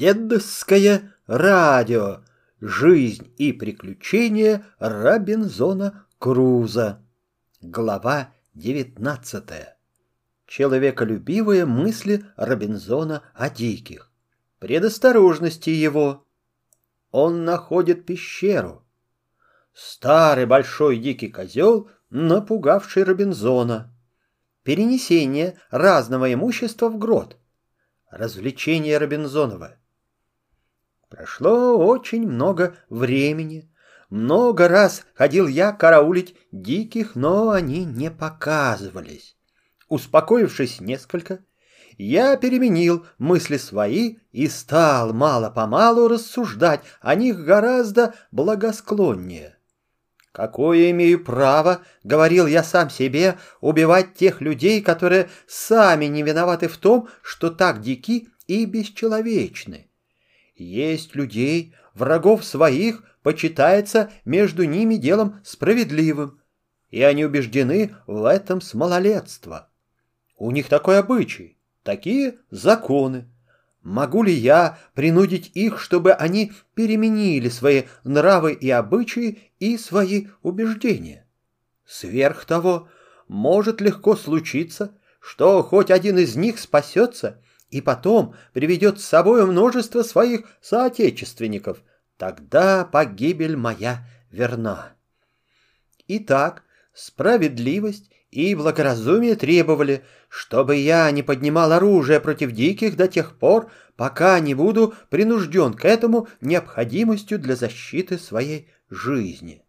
Дедовское радио. Жизнь и приключения Робинзона Круза. Глава 19. Человеколюбивые мысли Робинзона о диких. Предосторожности его. Он находит пещеру. Старый большой дикий козел, напугавший Робинзона. Перенесение разного имущества в грот. Развлечение Робинзонова. Прошло очень много времени. Много раз ходил я караулить диких, но они не показывались. Успокоившись несколько, я переменил мысли свои и стал мало-помалу рассуждать о них гораздо благосклоннее. «Какое имею право, — говорил я сам себе, — убивать тех людей, которые сами не виноваты в том, что так дики и бесчеловечны? Есть людей, врагов своих, почитается между ними делом справедливым, и они убеждены в этом с малолетства. У них такой обычай, такие законы. Могу ли я принудить их, чтобы они переменили свои нравы и обычаи и свои убеждения? Сверх того, может легко случиться, что хоть один из них спасется и потом приведет с собой множество своих соотечественников, тогда погибель моя верна. Итак, справедливость и благоразумие требовали, чтобы я не поднимал оружие против диких до тех пор, пока не буду принужден к этому необходимостью для защиты своей жизни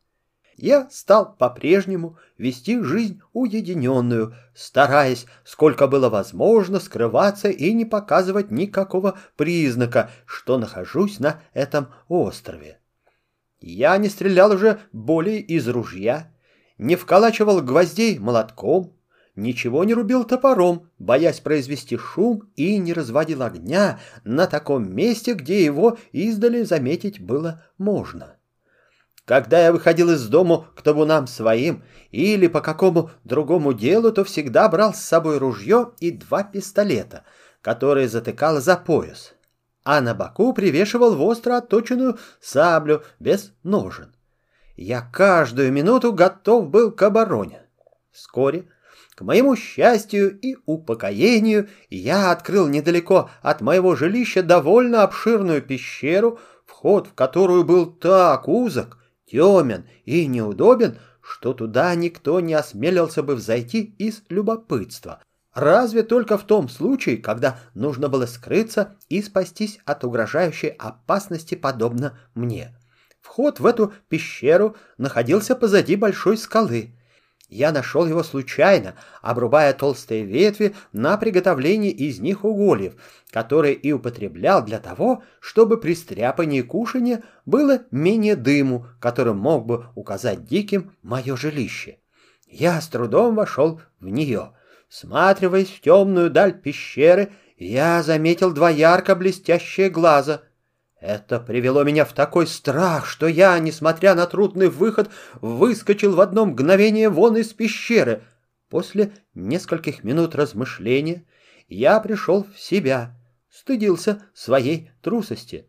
я стал по-прежнему вести жизнь уединенную, стараясь, сколько было возможно, скрываться и не показывать никакого признака, что нахожусь на этом острове. Я не стрелял уже более из ружья, не вколачивал гвоздей молотком, ничего не рубил топором, боясь произвести шум, и не разводил огня на таком месте, где его издали заметить было можно. Когда я выходил из дому к табунам своим или по какому другому делу, то всегда брал с собой ружье и два пистолета, которые затыкал за пояс, а на боку привешивал востро отточенную саблю без ножен. Я каждую минуту готов был к обороне. Вскоре, к моему счастью и упокоению, я открыл недалеко от моего жилища довольно обширную пещеру, вход в которую был так узок, темен и неудобен, что туда никто не осмелился бы взойти из любопытства. Разве только в том случае, когда нужно было скрыться и спастись от угрожающей опасности, подобно мне. Вход в эту пещеру находился позади большой скалы. Я нашел его случайно, обрубая толстые ветви на приготовление из них угольев, которые и употреблял для того, чтобы при стряпании кушания было менее дыму, которым мог бы указать диким мое жилище. Я с трудом вошел в нее. Сматриваясь в темную даль пещеры, я заметил два ярко блестящие глаза — это привело меня в такой страх, что я, несмотря на трудный выход, выскочил в одно мгновение вон из пещеры. После нескольких минут размышления я пришел в себя, стыдился своей трусости.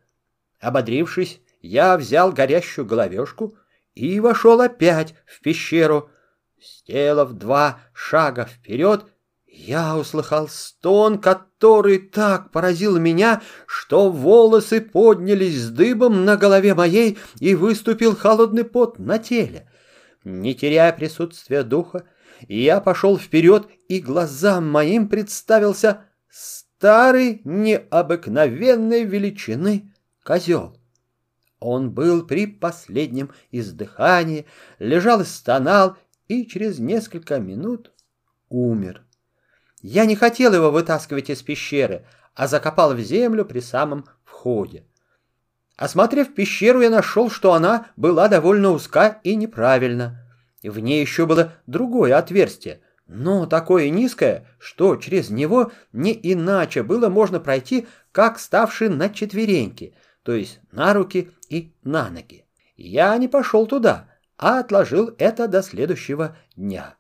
Ободрившись, я взял горящую головешку и вошел опять в пещеру. Сделав два шага вперед, я услыхал стон, который так поразил меня, что волосы поднялись с дыбом на голове моей и выступил холодный пот на теле. Не теряя присутствия духа, я пошел вперед, и глазам моим представился старый необыкновенной величины козел. Он был при последнем издыхании, лежал и стонал, и через несколько минут умер. Я не хотел его вытаскивать из пещеры, а закопал в землю при самом входе. Осмотрев пещеру, я нашел, что она была довольно узка и неправильна. В ней еще было другое отверстие, но такое низкое, что через него не иначе было можно пройти, как ставший на четвереньки, то есть на руки и на ноги. Я не пошел туда, а отложил это до следующего дня.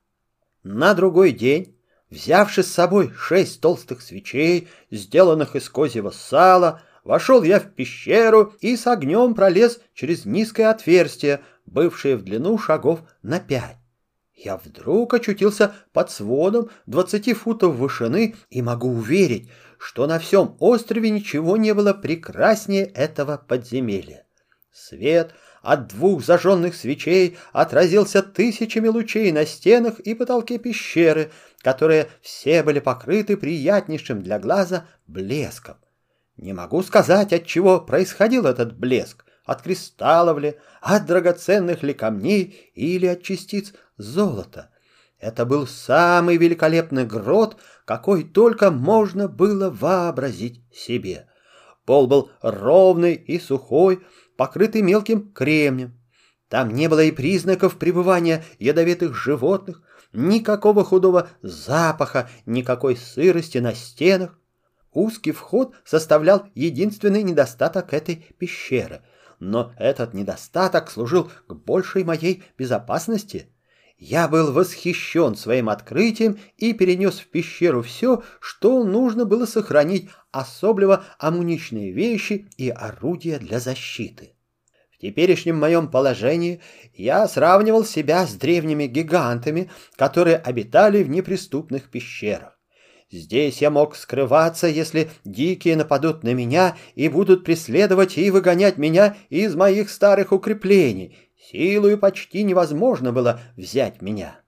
На другой день Взявши с собой шесть толстых свечей, сделанных из козьего сала, вошел я в пещеру и с огнем пролез через низкое отверстие, бывшее в длину шагов на пять. Я вдруг очутился под сводом двадцати футов вышины и могу уверить, что на всем острове ничего не было прекраснее этого подземелья. Свет от двух зажженных свечей отразился тысячами лучей на стенах и потолке пещеры, которые все были покрыты приятнейшим для глаза блеском. Не могу сказать, от чего происходил этот блеск, от кристаллов ли, от драгоценных ли камней или от частиц золота. Это был самый великолепный грот, какой только можно было вообразить себе. Пол был ровный и сухой, покрытый мелким кремнем. Там не было и признаков пребывания ядовитых животных, никакого худого запаха, никакой сырости на стенах. Узкий вход составлял единственный недостаток этой пещеры, но этот недостаток служил к большей моей безопасности. Я был восхищен своим открытием и перенес в пещеру все, что нужно было сохранить, особливо амуничные вещи и орудия для защиты. В теперешнем моем положении я сравнивал себя с древними гигантами, которые обитали в неприступных пещерах. Здесь я мог скрываться, если дикие нападут на меня и будут преследовать и выгонять меня из моих старых укреплений. Силою почти невозможно было взять меня.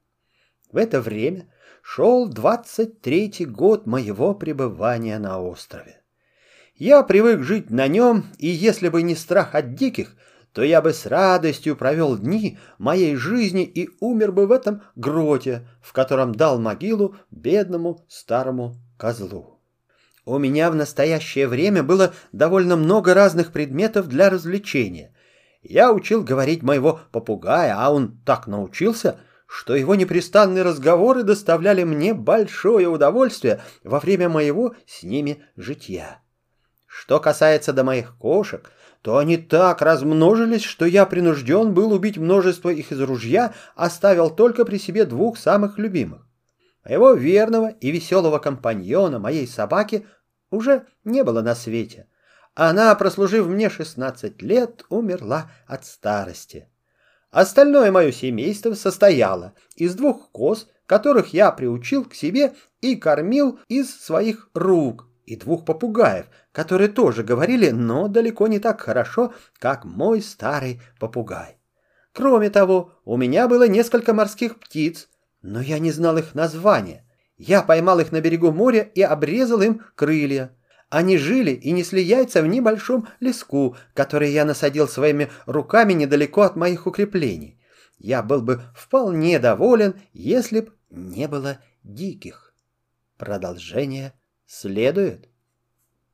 В это время шел двадцать третий год моего пребывания на острове. Я привык жить на нем, и если бы не страх от диких, то я бы с радостью провел дни моей жизни и умер бы в этом гроте, в котором дал могилу бедному старому козлу. У меня в настоящее время было довольно много разных предметов для развлечения. Я учил говорить моего попугая, а он так научился, что его непрестанные разговоры доставляли мне большое удовольствие во время моего с ними житья. Что касается до моих кошек, то они так размножились, что я принужден был убить множество их из ружья, оставил только при себе двух самых любимых. Моего верного и веселого компаньона, моей собаки, уже не было на свете. Она, прослужив мне шестнадцать лет, умерла от старости. Остальное мое семейство состояло из двух коз, которых я приучил к себе и кормил из своих рук, и двух попугаев, которые тоже говорили, но далеко не так хорошо, как мой старый попугай. Кроме того, у меня было несколько морских птиц, но я не знал их названия. Я поймал их на берегу моря и обрезал им крылья. Они жили и несли яйца в небольшом леску, который я насадил своими руками недалеко от моих укреплений. Я был бы вполне доволен, если б не было диких. Продолжение следует.